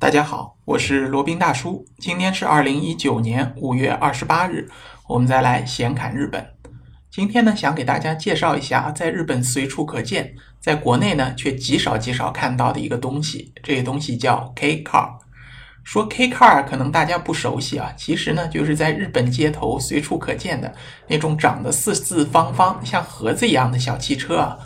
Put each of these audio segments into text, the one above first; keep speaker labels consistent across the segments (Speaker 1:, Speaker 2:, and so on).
Speaker 1: 大家好，我是罗宾大叔。今天是二零一九年五月二十八日，我们再来闲侃日本。今天呢，想给大家介绍一下，在日本随处可见，在国内呢却极少极少看到的一个东西。这个东西叫 K car。说 K car 可能大家不熟悉啊，其实呢就是在日本街头随处可见的那种长得四四方方、像盒子一样的小汽车啊。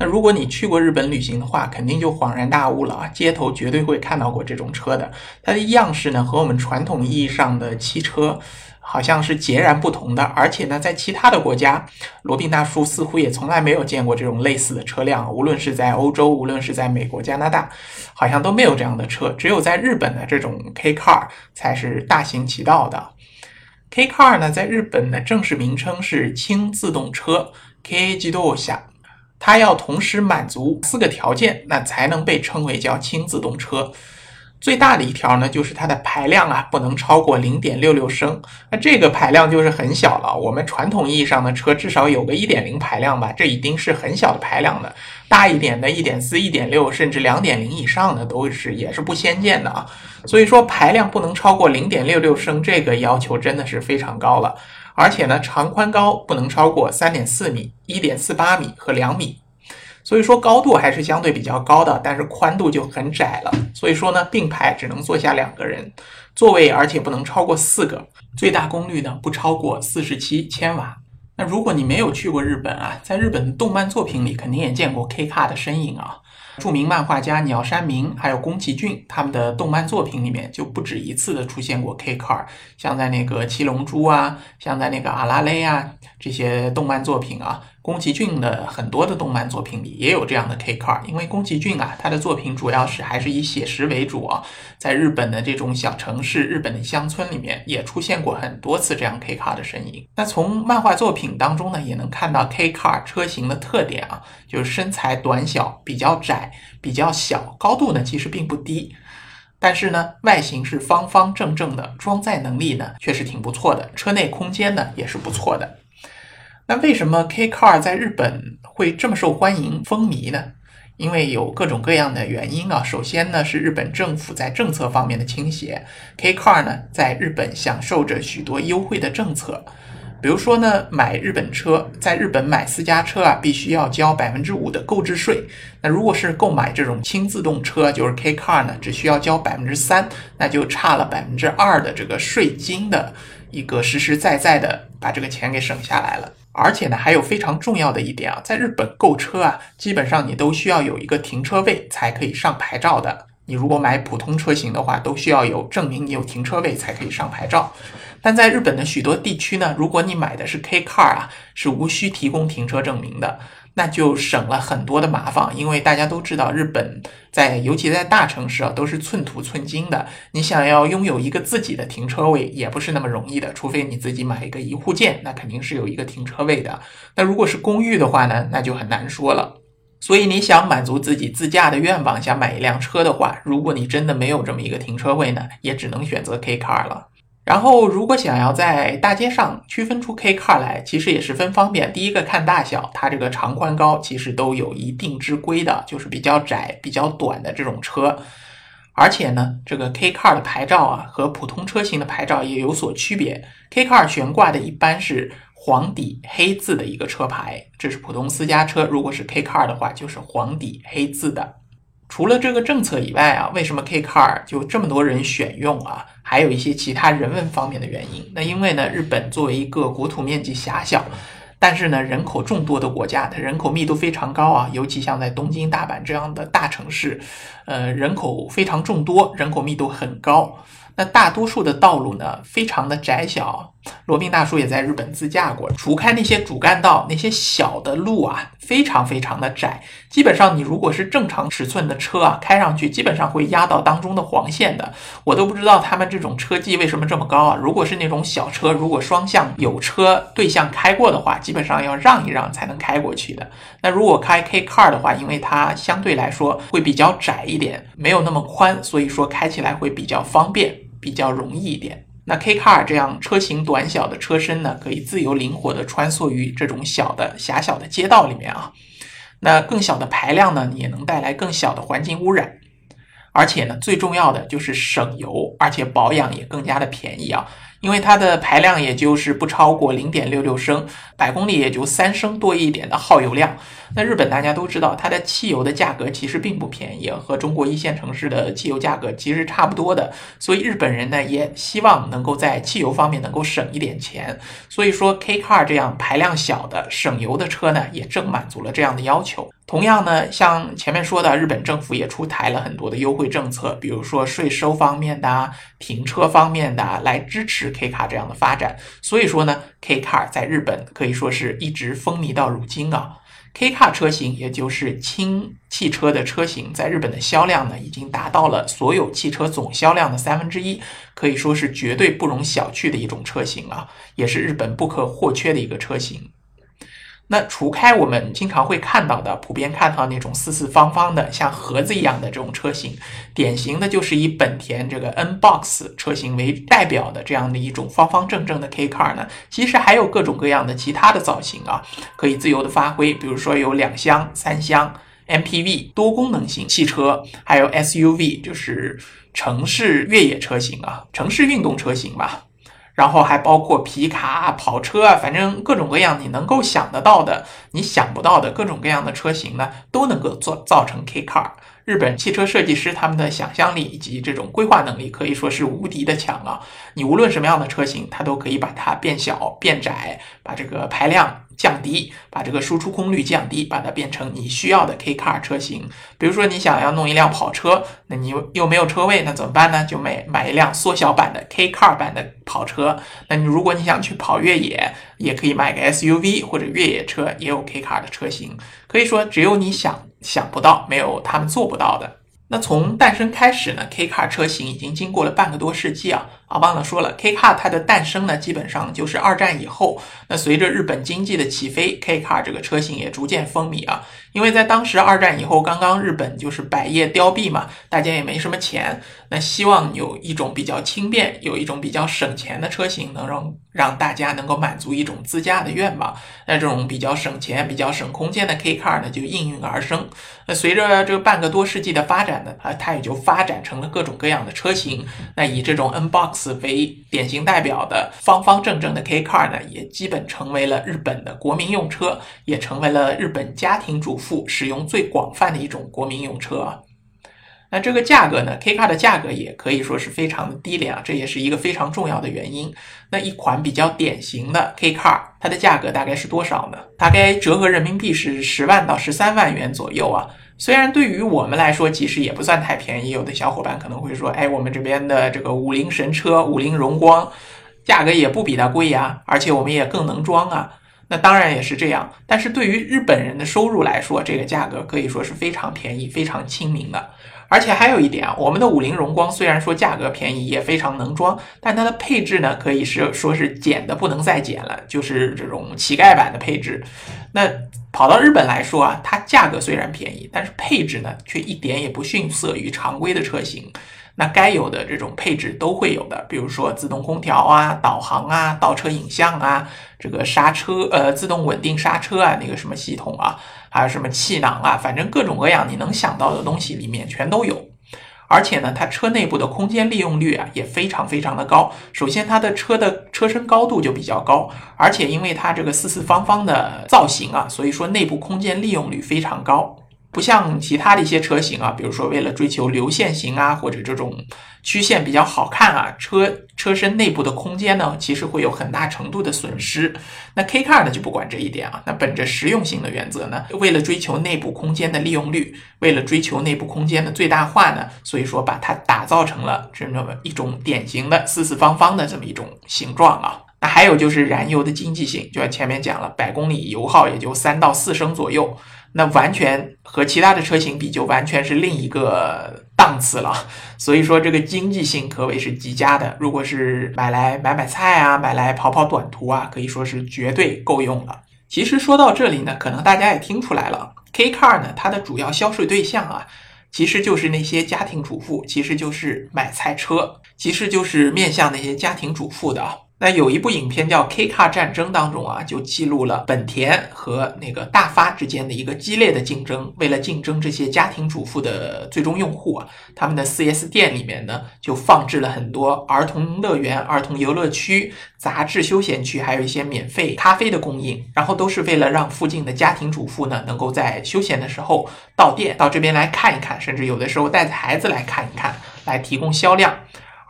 Speaker 1: 那如果你去过日本旅行的话，肯定就恍然大悟了啊！街头绝对会看到过这种车的，它的样式呢和我们传统意义上的汽车好像是截然不同的。而且呢，在其他的国家，罗宾大叔似乎也从来没有见过这种类似的车辆。无论是在欧洲，无论是在美国、加拿大，好像都没有这样的车。只有在日本的这种 K car 才是大行其道的。K car 呢，在日本的正式名称是轻自动车 K 自动下。它要同时满足四个条件，那才能被称为叫轻自动车。最大的一条呢，就是它的排量啊，不能超过零点六六升。那这个排量就是很小了。我们传统意义上的车至少有个一点零排量吧，这已经是很小的排量了。大一点的一点四、一点六，甚至两点零以上的都是也是不鲜见的啊。所以说排量不能超过零点六六升，这个要求真的是非常高了。而且呢，长宽高不能超过三点四米、一点四八米和两米，所以说高度还是相对比较高的，但是宽度就很窄了。所以说呢，并排只能坐下两个人，座位而且不能超过四个，最大功率呢不超过四十七千瓦。那如果你没有去过日本啊，在日本的动漫作品里肯定也见过 K car 的身影啊。著名漫画家鸟山明还有宫崎骏他们的动漫作品里面就不止一次的出现过 K car，像在那个七龙珠啊，像在那个阿拉蕾啊这些动漫作品啊。宫崎骏的很多的动漫作品里也有这样的 K car，因为宫崎骏啊，他的作品主要是还是以写实为主啊，在日本的这种小城市、日本的乡村里面也出现过很多次这样 K car 的身影。那从漫画作品当中呢，也能看到 K car 车型的特点啊，就是身材短小、比较窄、比较小，高度呢其实并不低，但是呢外形是方方正正的，装载能力呢却是挺不错的，车内空间呢也是不错的。那为什么 K car 在日本会这么受欢迎、风靡呢？因为有各种各样的原因啊。首先呢，是日本政府在政策方面的倾斜，K car 呢在日本享受着许多优惠的政策。比如说呢，买日本车，在日本买私家车啊，必须要交百分之五的购置税。那如果是购买这种轻自动车，就是 K car 呢，只需要交百分之三，那就差了百分之二的这个税金的一个实实在在的把这个钱给省下来了。而且呢，还有非常重要的一点啊，在日本购车啊，基本上你都需要有一个停车位才可以上牌照的。你如果买普通车型的话，都需要有证明你有停车位才可以上牌照。但在日本的许多地区呢，如果你买的是 K car 啊，是无需提供停车证明的。那就省了很多的麻烦，因为大家都知道，日本在尤其在大城市啊，都是寸土寸金的。你想要拥有一个自己的停车位，也不是那么容易的，除非你自己买一个一户建，那肯定是有一个停车位的。那如果是公寓的话呢，那就很难说了。所以你想满足自己自驾的愿望，想买一辆车的话，如果你真的没有这么一个停车位呢，也只能选择 K car 了。然后，如果想要在大街上区分出 K car 来，其实也十分方便。第一个看大小，它这个长宽高其实都有一定之规的，就是比较窄、比较短的这种车。而且呢，这个 K car 的牌照啊，和普通车型的牌照也有所区别。K car 悬挂的一般是黄底黑字的一个车牌，这是普通私家车。如果是 K car 的话，就是黄底黑字的。除了这个政策以外啊，为什么 K car 就这么多人选用啊？还有一些其他人文方面的原因。那因为呢，日本作为一个国土面积狭小，但是呢人口众多的国家，它人口密度非常高啊。尤其像在东京、大阪这样的大城市，呃，人口非常众多，人口密度很高。那大多数的道路呢，非常的窄小。罗宾大叔也在日本自驾过，除开那些主干道，那些小的路啊，非常非常的窄。基本上你如果是正常尺寸的车啊，开上去基本上会压到当中的黄线的。我都不知道他们这种车技为什么这么高啊！如果是那种小车，如果双向有车对向开过的话，基本上要让一让才能开过去的。那如果开 K car 的话，因为它相对来说会比较窄一点，没有那么宽，所以说开起来会比较方便。比较容易一点。那 K car 这样车型短小的车身呢，可以自由灵活的穿梭于这种小的狭小的街道里面啊。那更小的排量呢，也能带来更小的环境污染。而且呢，最重要的就是省油，而且保养也更加的便宜啊。因为它的排量也就是不超过零点六六升，百公里也就三升多一点的耗油量。那日本大家都知道，它的汽油的价格其实并不便宜，和中国一线城市的汽油价格其实差不多的。所以日本人呢也希望能够在汽油方面能够省一点钱。所以说 K Car 这样排量小的省油的车呢，也正满足了这样的要求。同样呢，像前面说的，日本政府也出台了很多的优惠政策，比如说税收方面的、停车方面的，来支持 K Car 这样的发展。所以说呢，K Car 在日本可以说是一直风靡到如今啊。K Car 车型，也就是轻汽车的车型，在日本的销量呢，已经达到了所有汽车总销量的三分之一，可以说是绝对不容小觑的一种车型啊，也是日本不可或缺的一个车型。那除开我们经常会看到的，普遍看到那种四四方方的像盒子一样的这种车型，典型的就是以本田这个 N Box 车型为代表的这样的一种方方正正的 K Car 呢，其实还有各种各样的其他的造型啊，可以自由的发挥，比如说有两厢、三厢、MPV 多功能型汽车，还有 SUV 就是城市越野车型啊，城市运动车型吧。然后还包括皮卡、跑车啊，反正各种各样你能够想得到的、你想不到的各种各样的车型呢，都能够做造成 K Car。日本汽车设计师他们的想象力以及这种规划能力可以说是无敌的强啊！你无论什么样的车型，它都可以把它变小、变窄，把这个排量。降低，把这个输出功率降低，把它变成你需要的 K car 车型。比如说你想要弄一辆跑车，那你又没有车位，那怎么办呢？就买买一辆缩小版的 K car 版的跑车。那你如果你想去跑越野，也可以买个 SUV 或者越野车，也有 K car 的车型。可以说，只有你想想不到，没有他们做不到的。那从诞生开始呢，K car 车型已经经过了半个多世纪啊。啊，忘了说了，K car 它的诞生呢，基本上就是二战以后。那随着日本经济的起飞，K car 这个车型也逐渐风靡啊。因为在当时二战以后，刚刚日本就是百业凋敝嘛，大家也没什么钱，那希望有一种比较轻便、有一种比较省钱的车型，能让让大家能够满足一种自驾的愿望。那这种比较省钱、比较省空间的 K car 呢，就应运而生。那随着这半个多世纪的发展呢，啊，它也就发展成了各种各样的车型。那以这种 N box。为典型代表的方方正正的 K car 呢，也基本成为了日本的国民用车，也成为了日本家庭主妇使用最广泛的一种国民用车啊。那这个价格呢，K car 的价格也可以说是非常的低廉啊，这也是一个非常重要的原因。那一款比较典型的 K car，它的价格大概是多少呢？大概折合人民币是十万到十三万元左右啊。虽然对于我们来说，其实也不算太便宜。有的小伙伴可能会说：“哎，我们这边的这个五菱神车、五菱荣光，价格也不比它贵呀，而且我们也更能装啊。”那当然也是这样。但是对于日本人的收入来说，这个价格可以说是非常便宜、非常亲民的。而且还有一点啊，我们的五菱荣光虽然说价格便宜，也非常能装，但它的配置呢，可以是说是减的不能再减了，就是这种乞丐版的配置。那跑到日本来说啊，它价格虽然便宜，但是配置呢却一点也不逊色于常规的车型。那该有的这种配置都会有的，比如说自动空调啊、导航啊、倒车影像啊、这个刹车呃自动稳定刹车啊那个什么系统啊，还有什么气囊啊，反正各种各样你能想到的东西里面全都有。而且呢，它车内部的空间利用率啊也非常非常的高。首先，它的车的车身高度就比较高，而且因为它这个四四方方的造型啊，所以说内部空间利用率非常高。不像其他的一些车型啊，比如说为了追求流线型啊，或者这种曲线比较好看啊，车车身内部的空间呢，其实会有很大程度的损失。那 K Car 呢就不管这一点啊，那本着实用性的原则呢，为了追求内部空间的利用率，为了追求内部空间的最大化呢，所以说把它打造成了这么一种典型的四四方方的这么一种形状啊。那还有就是燃油的经济性，就像前面讲了，百公里油耗也就三到四升左右。那完全和其他的车型比，就完全是另一个档次了。所以说，这个经济性可谓是极佳的。如果是买来买买菜啊，买来跑跑短途啊，可以说是绝对够用了。其实说到这里呢，可能大家也听出来了，K Car 呢，它的主要销售对象啊，其实就是那些家庭主妇，其实就是买菜车，其实就是面向那些家庭主妇的。那有一部影片叫《K Car 战争》当中啊，就记录了本田和那个大发之间的一个激烈的竞争。为了竞争这些家庭主妇的最终用户啊，他们的 4S 店里面呢，就放置了很多儿童乐园、儿童游乐区、杂志休闲区，还有一些免费咖啡的供应。然后都是为了让附近的家庭主妇呢，能够在休闲的时候到店到这边来看一看，甚至有的时候带着孩子来看一看，来提供销量。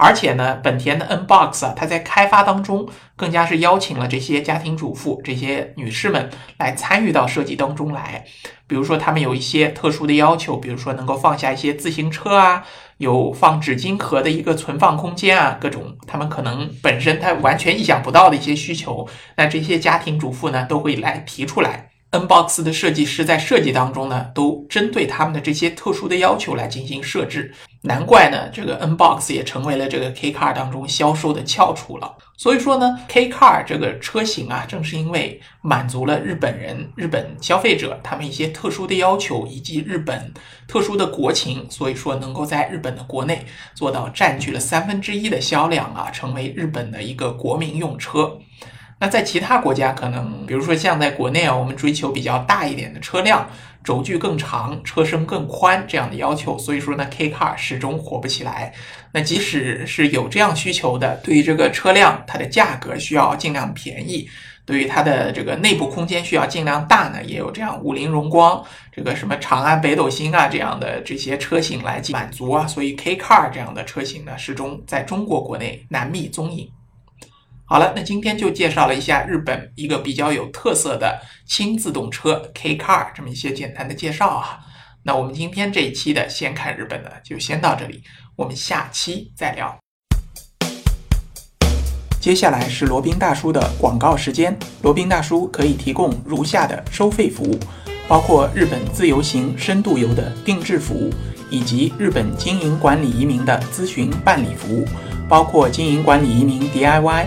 Speaker 1: 而且呢，本田的 N Box 啊，它在开发当中更加是邀请了这些家庭主妇、这些女士们来参与到设计当中来。比如说，他们有一些特殊的要求，比如说能够放下一些自行车啊，有放纸巾盒的一个存放空间啊，各种他们可能本身他完全意想不到的一些需求，那这些家庭主妇呢，都会来提出来。N Box 的设计师在设计当中呢，都针对他们的这些特殊的要求来进行设置。难怪呢，这个 N Box 也成为了这个 K Car 当中销售的翘楚了。所以说呢，K Car 这个车型啊，正是因为满足了日本人、日本消费者他们一些特殊的要求，以及日本特殊的国情，所以说能够在日本的国内做到占据了三分之一的销量啊，成为日本的一个国民用车。那在其他国家，可能比如说像在国内啊，我们追求比较大一点的车辆，轴距更长，车身更宽这样的要求，所以说呢，K Car 始终火不起来。那即使是有这样需求的，对于这个车辆，它的价格需要尽量便宜，对于它的这个内部空间需要尽量大呢，也有这样五菱荣光、这个什么长安北斗星啊这样的这些车型来满足啊，所以 K Car 这样的车型呢，始终在中国国内难觅踪影。好了，那今天就介绍了一下日本一个比较有特色的轻自动车 K Car 这么一些简单的介绍啊。那我们今天这一期的先看日本呢，就先到这里，我们下期再聊。接下来是罗宾大叔的广告时间。罗宾大叔可以提供如下的收费服务，包括日本自由行、深度游的定制服务，以及日本经营管理移民的咨询办理服务，包括经营管理移民 DIY。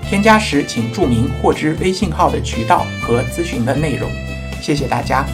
Speaker 1: 添加时请注明获知微信号的渠道和咨询的内容，谢谢大家。